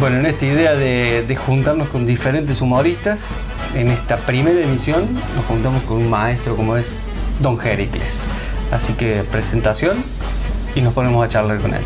Bueno, en esta idea de, juntarnos con diferentes humoristas, en esta primera edición nos juntamos con un maestro como es Don Jericles. Así que presentación y nos ponemos a charlar con él.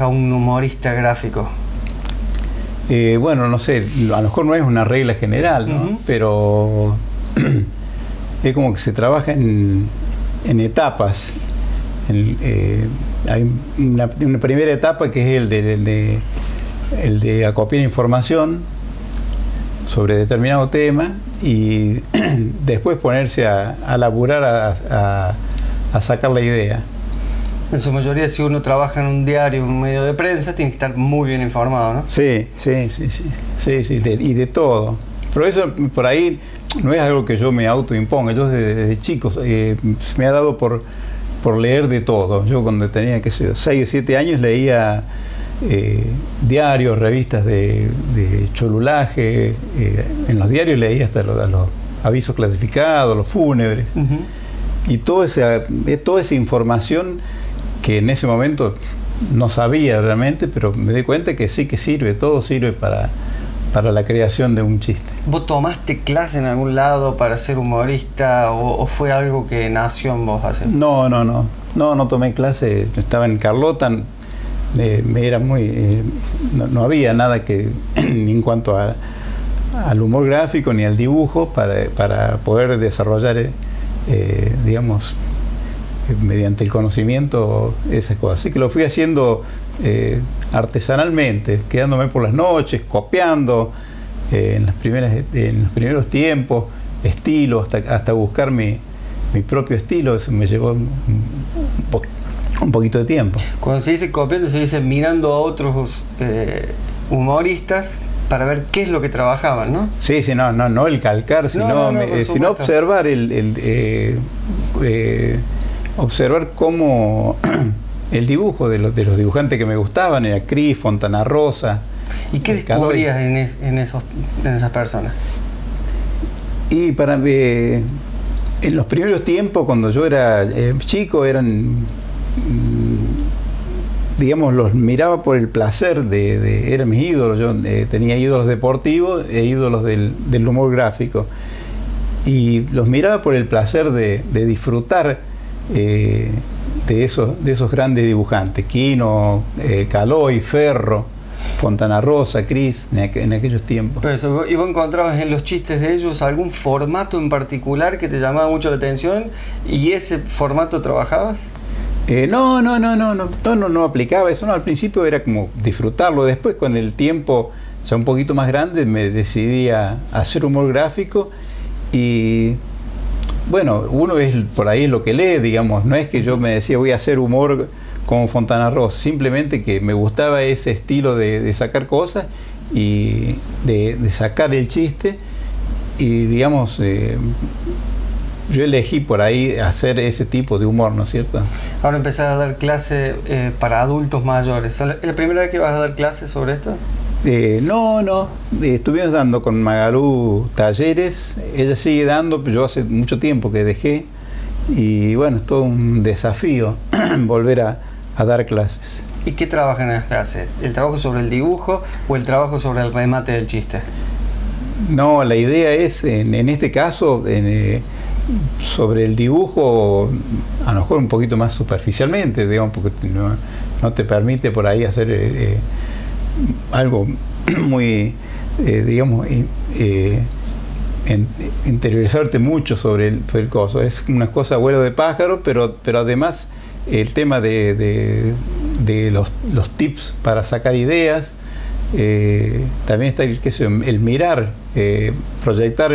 Trabaja un humorista gráfico? Eh, bueno, no sé, a lo mejor no es una regla general, ¿no? Pero es como que se trabaja en, en etapas. En, eh, hay una, una primera etapa que es el de, el de, el de acopiar información sobre determinado tema y después ponerse a, a laburar, a, a- a sacar la idea. En su mayoría, si uno trabaja en un diario, en un medio de prensa, tiene que estar muy bien informado, ¿no? Sí, sí, sí, sí, sí, sí, de- y de todo. Pero eso por ahí no es algo que yo me autoimponga. Yo desde, desde chico eh, me ha dado por, por leer de todo. Yo cuando tenía, qué sé yo, 6 o 7 años leía eh, diarios, revistas de, de cholulaje. eh, en los diarios leía hasta los, los avisos clasificados, los fúnebres. Y toda esa, toda esa información que en ese momento no sabía realmente, pero me di cuenta que sí que sirve, todo sirve para, para la creación de un chiste. ¿Vos tomaste clase en algún lado para ser humorista o, o fue algo que nació en vos hace? No, no, no, no, no tomé clase, estaba en Carlota, eh, era muy, eh, no, no había nada que ni en cuanto a- al humor gráfico ni al dibujo para, para poder desarrollar, eh, eh, digamos, mediante el conocimiento esas cosas. Así que lo fui haciendo eh, artesanalmente, quedándome por las noches, copiando eh, en, las primeras, en los primeros tiempos, estilo, hasta, hasta buscar mi, mi propio estilo. Eso me llevó un, po- un poquito de tiempo. Cuando se dice copiando, se dice mirando a otros eh, humoristas para ver qué es lo que trabajaban, ¿no? Sí, sí, no, no, no el calcar, sino, no, no, me- por sino supuesto. observar el, el, eh, eh, observar cómo el dibujo de los, de los dibujantes que me gustaban era Cris, Fontana Rosa. ¿Y qué descubrías en, es- en esos, en esas personas? Y para eh, en los primeros tiempos, cuando yo era eh, chico, eran, mm, digamos, los miraba por el placer de, de- eran mis ídolos. Yo eh, tenía ídolos deportivos e ídolos del, del humor gráfico. Y los miraba por el placer de, de disfrutar eh, de, esos, de esos grandes dibujantes. Quino, eh, Caloy, Ferro, Fontana Rosa, Cris, en, aqu- en aquellos tiempos. Pero eso, ¿Y vos encontrabas en los chistes de ellos algún formato en particular que te llamaba mucho la atención y ese formato trabajabas? Eh, no, no, no, no, no, no, no, no aplicaba eso. No, al principio era como disfrutarlo. Después, con el tiempo ya un poquito más grande, me decidí a hacer humor gráfico y bueno, uno es por ahí lo que lee, digamos. No es que yo me decía voy a hacer humor como Fontana Ross, simplemente que me gustaba ese estilo de, sacar cosas y de, de sacar el chiste y digamos eh, yo elegí por ahí hacer ese tipo de humor, ¿no es cierto? Ahora empezar a dar clase eh, para adultos mayores. ¿Es la primera vez que vas a dar clases sobre esto? Eh, no, no, estuvimos dando con Magalú talleres, ella sigue dando, yo hace mucho tiempo que dejé y bueno, es todo un desafío volver a, dar clases. ¿Y qué trabajan en las clases? ¿El trabajo sobre el dibujo o el trabajo sobre el remate del chiste? No, la idea es, en, este caso, eh, sobre el dibujo, a lo mejor un poquito más superficialmente, digamos, porque no, te permite por ahí hacer eh, eh, algo muy, digamos, interiorizarte mucho sobre el, el, coso. Es una cosa vuelo de pájaro, pero, pero además el tema de, los, los, tips para sacar ideas, también está el, el mirar, proyectar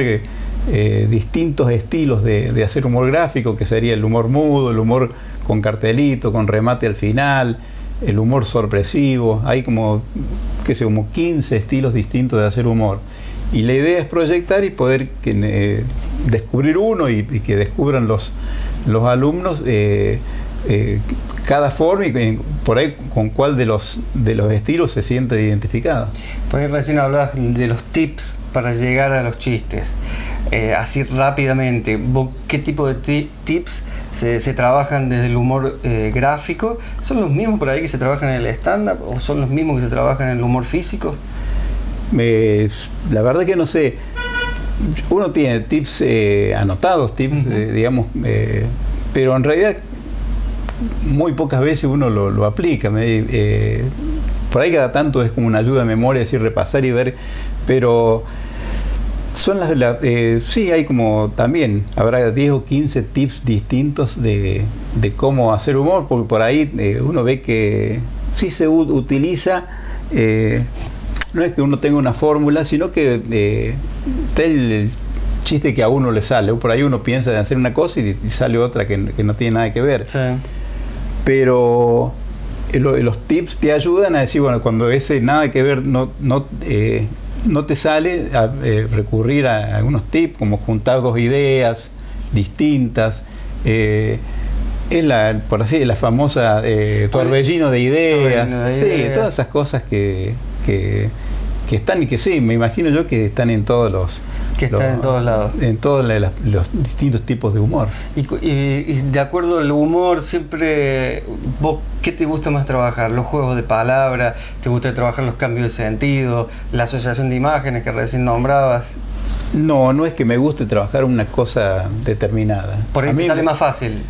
eh, distintos estilos de, hacer humor gráfico, que sería el humor mudo, el humor con cartelito, con remate al final, el humor sorpresivo. Hay como, qué sé, como 15 estilos distintos de hacer humor. Y la idea es proyectar y poder eh, descubrir uno y, que descubran los, los alumnos eh, cada forma y por ahí con cuál de los, de los estilos se siente identificado. Por ahí recién hablabas de los tips para llegar a los chistes. Eh, así rápidamente, ¿qué tipo de tips se, trabajan desde el humor eh, gráfico? ¿Son los mismos por ahí que se trabajan en el stand-up o son los mismos que se trabajan en el humor físico? la verdad que no sé. Uno tiene tips eh, anotados, tips, digamos, pero en realidad muy pocas veces uno lo, aplica. por ahí cada tanto es como una ayuda de memoria, así repasar y ver, pero son las, eh, sí, hay como también, habrá 10 o 15 tips distintos de, cómo hacer humor, porque por ahí eh, uno ve que sí se utiliza, eh, no es que uno tenga una fórmula, sino que está el, chiste que a uno le sale, por ahí uno piensa en hacer una cosa y, sale otra que, no tiene nada que ver. Pero los tips te ayudan a decir, bueno, cuando ese nada que ver no, no no te sale a, eh, recurrir a algunos tips como juntar dos ideas distintas. Eh, es la, por así, la famosa eh, torbellino de ideas. sí, todas esas cosas que, que, que, están y que sí, me imagino yo que están en todos los, que está en todos lados. En todos los distintos tipos de humor. Y, de acuerdo al humor, siempre, vos, ¿qué te gusta más trabajar? ¿Los juegos de palabras? ¿Te gusta trabajar los cambios de sentido? ¿La asociación de imágenes que recién nombrabas? No, no es que me guste trabajar una cosa determinada. Por ahí te sale más fácil.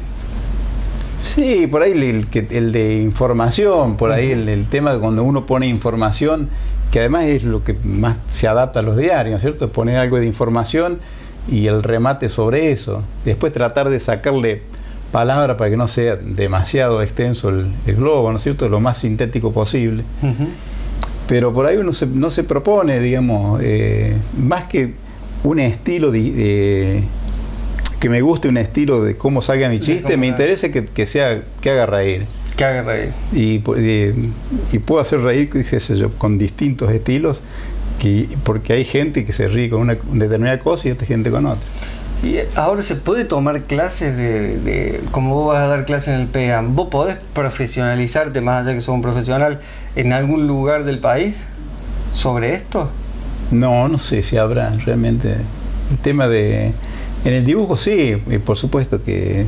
Sí, por ahí el, el, de información, por ahí el, el, tema de cuando uno pone información que además es lo que más se adapta a los diarios, ¿cierto? Poner algo de información y el remate sobre eso. Después tratar de sacarle palabra para que no sea demasiado extenso el, globo, ¿no es cierto? Lo más sintético posible. Pero por ahí uno no se propone, digamos, eh, más que un estilo de, que me guste un estilo de cómo salga mi chiste, me interesa que, que sea que haga reír. Que haga reír. Y, y, puedo hacer reír, qué sé yo, con distintos estilos, que, porque hay gente que se ríe con una determinada cosa y otra gente con otra. Y ahora se puede tomar clases de, como vos vas a dar clases en el PEAM, ¿vos podés profesionalizarte más allá que sos un profesional en algún lugar del país sobre esto? No, no sé si habrá realmente. El tema de... En el dibujo sí, por supuesto que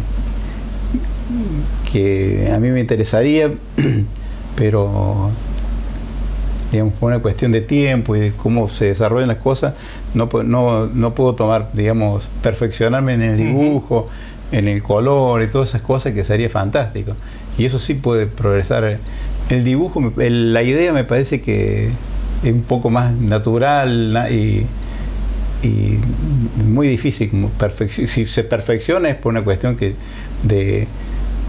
que a mí me interesaría, pero digamos, por una cuestión de tiempo y de cómo se desarrollan las cosas, no, no, no puedo tomar, digamos, perfeccionarme en el dibujo, en el color y todas esas cosas que sería fantástico. Y eso sí puede progresar. El dibujo, la idea me parece que es un poco más natural y, y muy difícil. Si se perfecciona es por una cuestión que de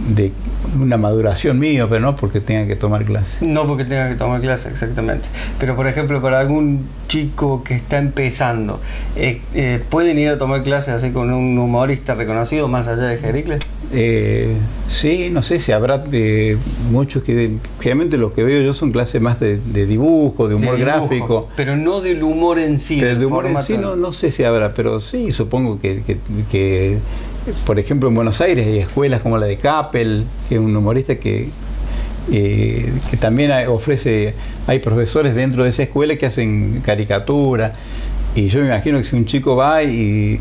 de una maduración mía, pero no porque tenga que tomar clase. No porque tenga que tomar clase, exactamente. Pero por ejemplo, para algún chico que está empezando, eh, eh, ¿pueden ir a tomar clases así con un humorista reconocido más allá de Jericles? Eh, sí, no sé si habrá muchos que... Generalmente lo que veo yo son clases más de, dibujo, de humor gráfico. Pero no del humor en sí. Pero de humor en sí no, no, sé si habrá, pero sí, supongo que, que por ejemplo, en Buenos Aires hay escuelas como la de Capel, que es un humorista que, eh, que también ofrece, hay profesores dentro de esa escuela que hacen caricatura. Y yo me imagino que si un chico va y,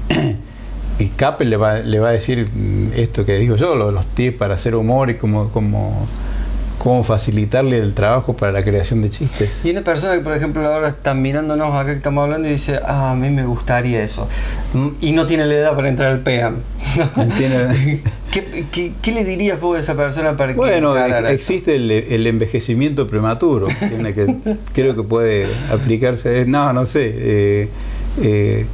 y Capel le va, le va a decir esto que digo yo, los, tips para hacer humor y como, como cómo facilitarle el trabajo para la creación de chistes. Y una persona que, por ejemplo, ahora está mirándonos acá que estamos hablando y dice, ah, a mí me gustaría eso. Mm, y no tiene la edad para entrar al PEAM. ¿Qué, qué, le dirías vos a esa persona para que Bueno, existe el, el, envejecimiento prematuro, que creo que puede aplicarse. No, no sé. Eh, eh,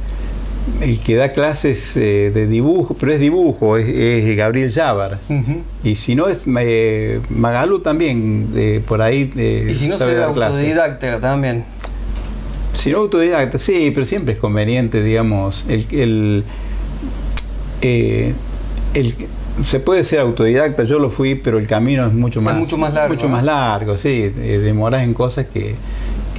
el que da clases eh, de dibujo, pero es dibujo, es, Gabriel Jávar. Y si no es eh, Magalu también, por ahí. Eh, y si no sabe autodidacta también. Si no autodidacta, sí, pero siempre es conveniente, digamos, el, el, el se puede ser autodidacta, yo lo fui, pero el camino es mucho más, mucho más largo. Mucho más largo, sí, demoras en cosas que,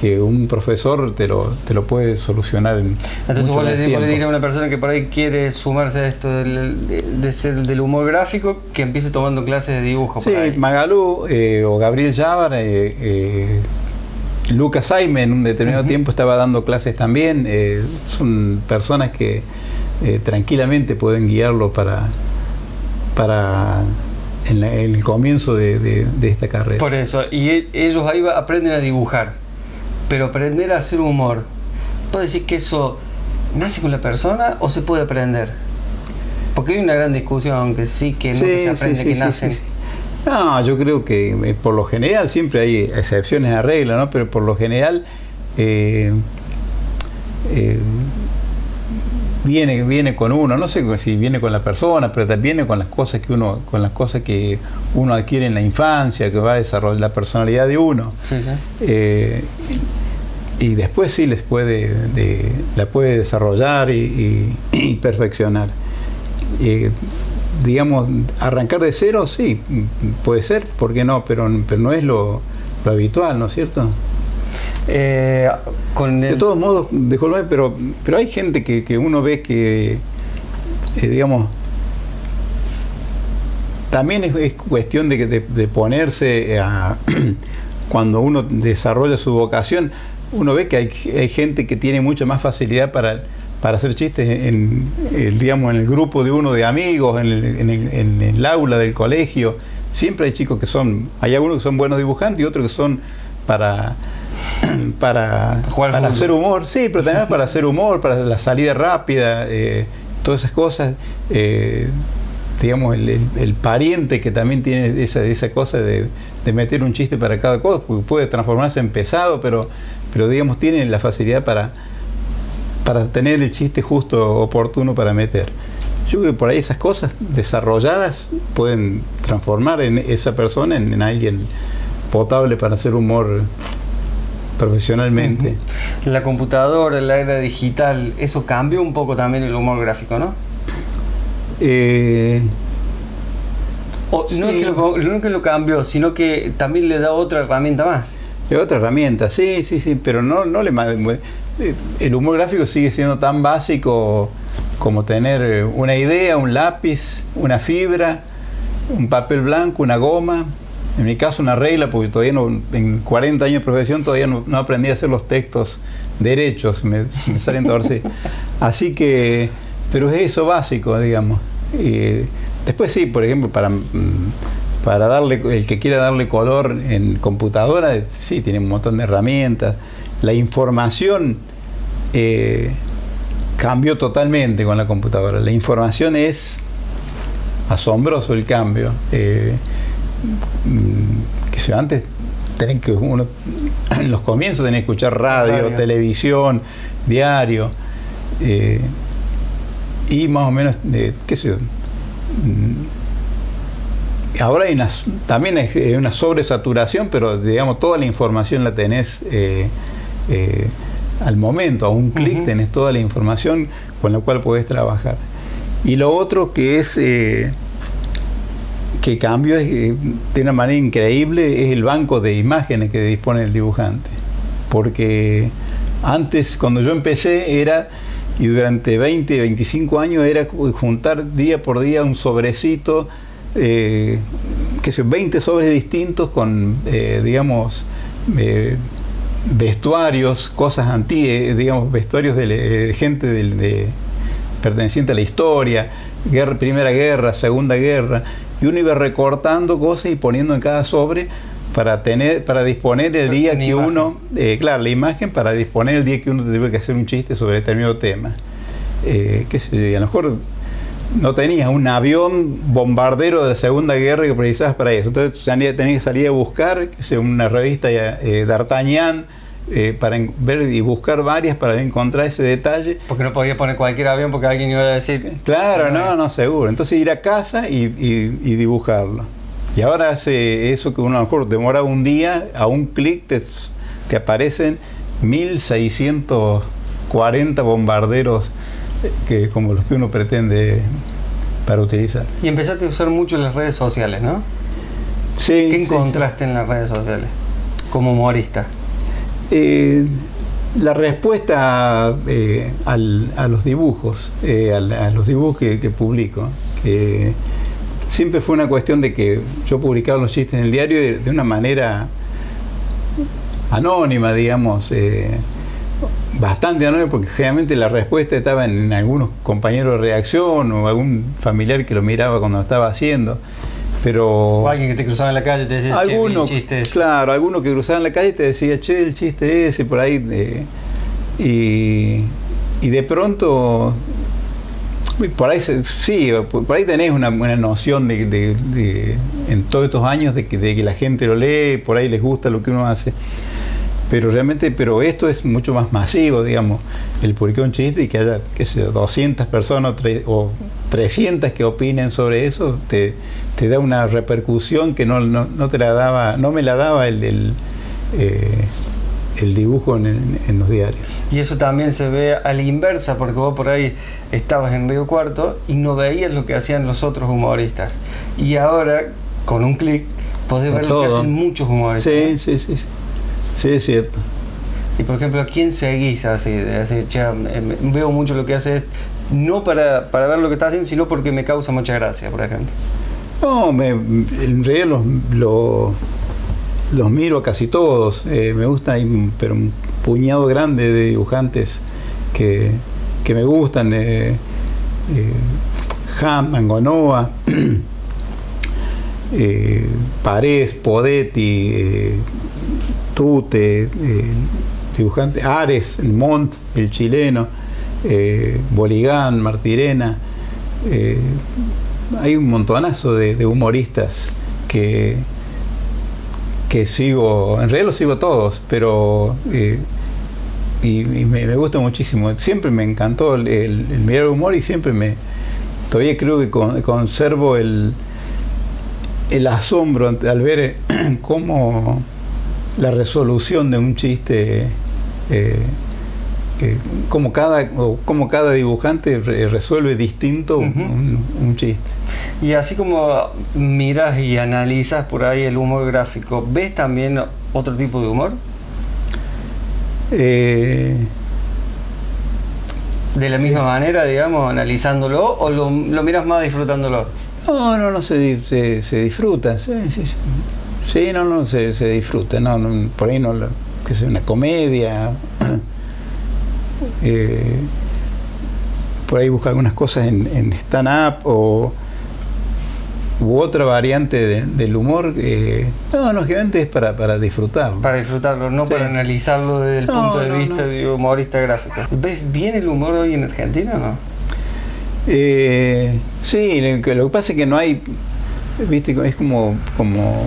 que un profesor te lo, te lo puede solucionar en Entonces vos le, vos a una persona que por ahí quiere sumarse a esto del, del humor gráfico que empiece tomando clases de dibujo. Sí, Magalú eh, o Gabriel Jávar, eh, eh, Lucas Saime en un determinado tiempo estaba dando clases también. son personas que tranquilamente pueden guiarlo para, para en, el comienzo de, de, esta carrera. Por eso, y e, ellos ahí aprenden a dibujar. Pero aprender a hacer humor, ¿puedo decir que eso nace con la persona o se puede aprender? Porque hay una gran discusión, aunque sí que no se aprende que nacen. No, yo creo que eh, por lo general siempre hay excepciones a regla, ¿no? Pero por lo general eh, eh, viene, viene con uno, no sé si viene con la persona, pero también viene con las cosas que uno, con las cosas que uno adquiere en la infancia, que va a desarrollar la personalidad de uno. Eh, y después sí les puede, la puede desarrollar y, perfeccionar. digamos, arrancar de cero, sí, puede ser, ¿por qué no? Pero, pero no es lo, lo habitual, ¿no es cierto? Eh, de todos modos, pero, pero hay gente que, uno ve que, eh, digamos, también es, cuestión de, de, ponerse a, cuando uno desarrolla su vocación, uno ve que hay, gente que tiene mucha más facilidad para, para hacer chistes en, digamos, en el grupo de uno de amigos, en el, en el aula del colegio. Siempre hay chicos que son, hay algunos que son buenos dibujantes y otros que son para para, para hacer humor, sí, pero también para hacer humor, para la salida rápida, eh, todas esas cosas. Eh, digamos, el, pariente que también tiene esa, esa cosa de, meter un chiste para cada cosa, porque puede transformarse en pesado, pero, pero digamos, tiene la facilidad para, para tener el chiste justo, oportuno para meter. Yo creo que por ahí esas cosas desarrolladas pueden transformar en esa persona en alguien potable para hacer humor profesionalmente. La computadora, la era digital, eso cambió un poco también el humor gráfico, ¿no? Eh, no, es que lo, no que lo cambió, sino que también le da otra herramienta más. otra herramienta, sí, sí, sí, pero no, no le eh, el humor gráfico sigue siendo tan básico como tener una idea, un lápiz, una fibra, un papel blanco, una goma, en mi caso una regla, porque todavía no, en 40 años de profesión todavía no, aprendí a hacer los textos derechos, me, salen torcidos. Así que, pero es eso básico, digamos. después sí, por ejemplo, para, mm, para darle, el que quiera darle color en computadora, sí, tiene un montón de herramientas. La información eh, cambió totalmente con la computadora. La información es asombroso el cambio. Eh, Mm, que antes tenés que uno en los comienzos tenés que escuchar radio, televisión, diario eh, y más o menos qué sé yo mm, ahora hay una, también hay una sobresaturación pero digamos toda la información la tenés eh, eh, al momento a un clic tenés toda la información con la cual podés trabajar. Y lo otro que es que cambio de una manera increíble es el banco de imágenes que dispone el dibujante. Porque antes, cuando yo empecé, era y durante 20, 25 años era juntar día por día un sobrecito, eh, que sé, 20 sobres distintos con, eh, digamos, eh, vestuarios, cosas antiguas, digamos, vestuarios de, gente de, perteneciente a la historia, Primera Guerra, Segunda Guerra, y uno iba recortando cosas y poniendo en cada sobre para tener para disponer el día que uno eh, claro la imagen para disponer el día que uno debe que hacer un chiste sobre determinado tema. Eh, qué sé a lo mejor no tenías un avión bombardero de la Segunda Guerra que precisabas para eso. Entonces tenías que salir a buscar que sea una revista eh, D'Artagnan eh, para ver y buscar varias para encontrar ese detalle. Porque no podía poner cualquier avión porque alguien iba a decir. Claro, no, no, seguro. Entonces ir a casa y, y dibujarlo. Y ahora hace eso que uno a lo mejor demora un día, a un clic te, te aparecen 1640 bombarderos eh, que, como los que uno pretende para utilizar. Y empezaste a usar mucho las redes sociales, ¿no? Sí. ¿Qué encontraste en las redes sociales como humorista? Eh, la respuesta eh, a los dibujos, a, los dibujos que, publico, siempre fue una cuestión de que yo publicaba los chistes en el diario de, una manera anónima, digamos, eh, bastante anónima, porque generalmente la respuesta estaba en, algunos compañeros de reacción o algún familiar que lo miraba cuando estaba haciendo. Pero o alguien que te cruzaba en la calle te decía, alguno, che, Claro, alguno que cruzaba en la calle te decía, che, el chiste ese, por ahí. Eh, y, y de pronto por ahí, sí, por ahí tenés una, buena noción de, en todos estos años de que, de que la gente lo lee, por ahí les gusta lo que uno hace. Pero realmente, pero esto es mucho más masivo, digamos, el publicar un chiste y que haya, qué sé, 200 personas o, 300 que opinen sobre eso, te, te da una repercusión que no, no, no, te la daba, no me la daba el, el eh, el dibujo en, los diarios. Y eso también se ve a la inversa, porque vos por ahí estabas en Río Cuarto y no veías lo que hacían los otros humoristas. Y ahora, con un clic, podés ver lo que hacen muchos humoristas. Sí, sí, sí, sí. Es cierto. Y por ejemplo, ¿a quién seguís así? veo mucho lo que hace, no para, para ver lo que está haciendo, sino porque me causa mucha gracia, por ejemplo. No, me, en realidad los los miro casi todos. Eh, me gusta, pero un puñado grande de dibujantes que, me gustan. Eh, eh, Ham, Angonoa, eh, Parés, Podetti, Tute, dibujante, Ares, Mont, el chileno, Boligán, Martirena. hay un montonazo de humoristas que, que sigo, en realidad los sigo todos, pero eh, y, me, gusta muchísimo. Siempre me encantó el, el, mirar humor y siempre me, todavía creo que conservo el, el asombro al ver cómo la resolución de un chiste, eh, eh, como, cada, como cada dibujante resuelve distinto un chiste. Y así como miras y analizas por ahí el humor gráfico, ¿ves también otro tipo de humor? Eh, ¿De la misma manera, digamos, analizándolo o lo, miras más disfrutándolo? No, no, no, se, se, disfruta, sí, sí, sí. No, no, se, se disfruta, no, por ahí no, que sea una comedia. Eh, por ahí busca algunas cosas en, en stand-up o u otra variante del humor, eh, no, lógicamente es para, para disfrutarlo. Para disfrutarlo, no para analizarlo desde el punto de vista de humorista gráfico. ¿Ves bien el humor hoy en Argentina o no? Eh, sí, lo que pasa es que no hay, viste, es como, como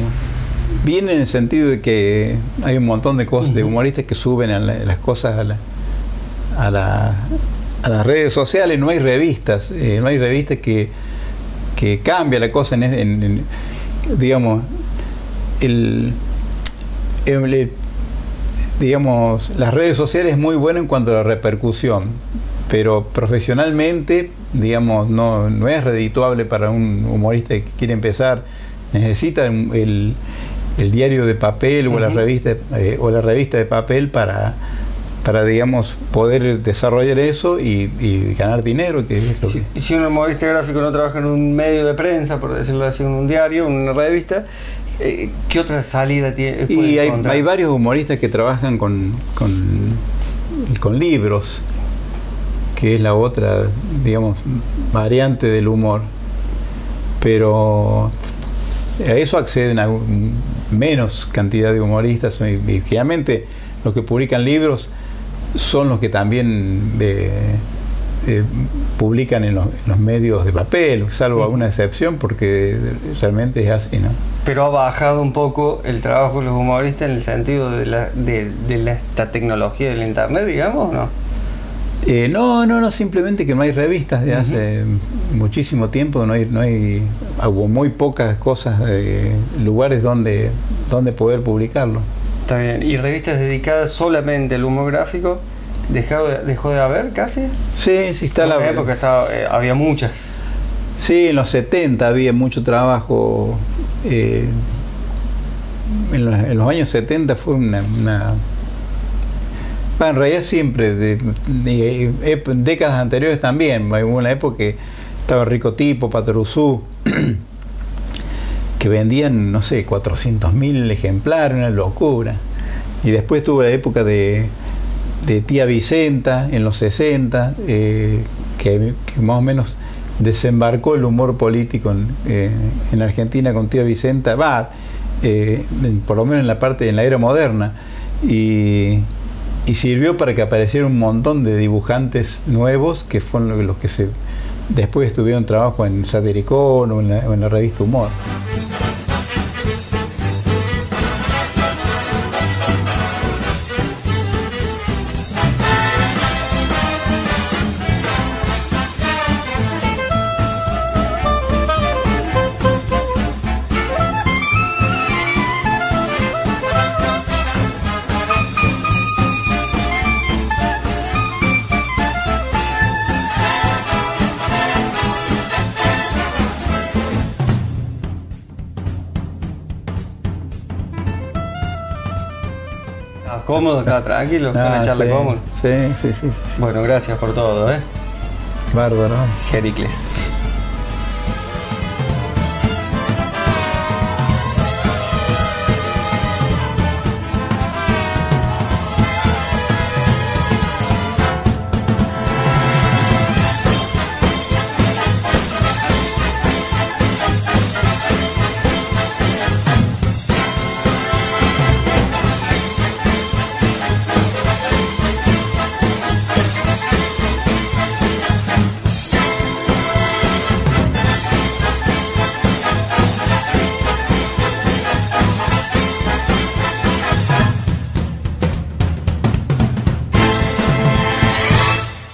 bien en el sentido de que hay un montón de cosas, de humoristas que suben las cosas a, la, a, la, a, las redes sociales, no hay revistas, eh, no hay revistas que que cambia la cosa en, digamos, el, digamos, las redes sociales es muy bueno en cuanto a la repercusión, pero profesionalmente, digamos, no, no es redituable para un humorista que quiere empezar, necesita el, el diario de papel o, la revista, eh, o la revista de papel para, para digamos, poder desarrollar eso y, ganar dinero. Que es si, si, un humorista gráfico no trabaja en un medio de prensa, por decirlo así, en un diario, en una revista, eh, ¿qué otra salida tiene? Y hay, hay, varios humoristas que trabajan con, con, con libros, que es la otra, digamos, variante del humor. Pero a eso acceden a menos cantidad de humoristas y, y generalmente los que publican libros son los que también eh, eh, publican en los, medios de papel, salvo alguna excepción, porque realmente es así, ¿no? Pero ha bajado un poco el trabajo de los humoristas en el sentido de, la, de, esta tecnología del Internet, digamos, ¿no? Eh, no, no, no, simplemente que no hay revistas de hace muchísimo tiempo, no hay, no hay, hubo muy pocas cosas, lugares donde, donde poder publicarlo. Está bien. ¿Y revistas dedicadas solamente al humor gráfico? ¿Dejó de, dejó de haber casi? Sí, sí está en la época estaba, eh, había muchas. Sí, en los 70 había mucho trabajo. Eh, en, los, años 70 fue una, en realidad siempre, de, décadas anteriores también. Hubo una época que estaba Rico Tipo, Patrusú, que vendían, no sé, 400.000 ejemplares, una locura. Y después tuvo la época de, Tía Vicenta en los 60, eh, que, más o menos desembarcó el humor político en, eh, Argentina con Tía Vicenta, va, eh, por lo menos en la parte, en la era moderna. Sirvió para que apareciera un montón de dibujantes nuevos que fueron los que se después tuvieron trabajo en Satiricón o en la revista Humor. Estaba tranquilo, ah, una charla sí, Sí, sí, sí, Bueno, gracias por todo, ¿eh? Bárbaro. Jericles.